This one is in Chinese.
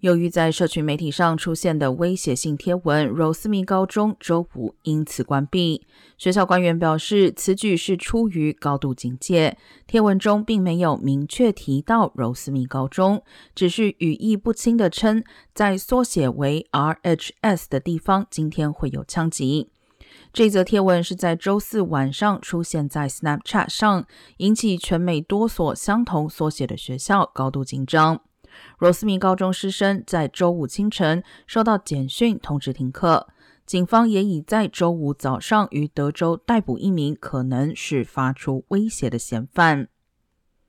由于在社群媒体上出现的威胁性贴文，柔斯密高中周五因此关闭。学校官员表示，此举是出于高度警戒。贴文中并没有明确提到柔斯密高中，只是语义不清的称，在缩写为 RHS 的地方今天会有枪击。这则贴文是在周四晚上出现在 Snapchat 上，引起全美多所相同缩写的学校高度紧张。罗斯密高中师生在周五清晨收到简讯通知停课，警方也已在周五早上于德州逮捕一名可能是发出威胁的嫌犯。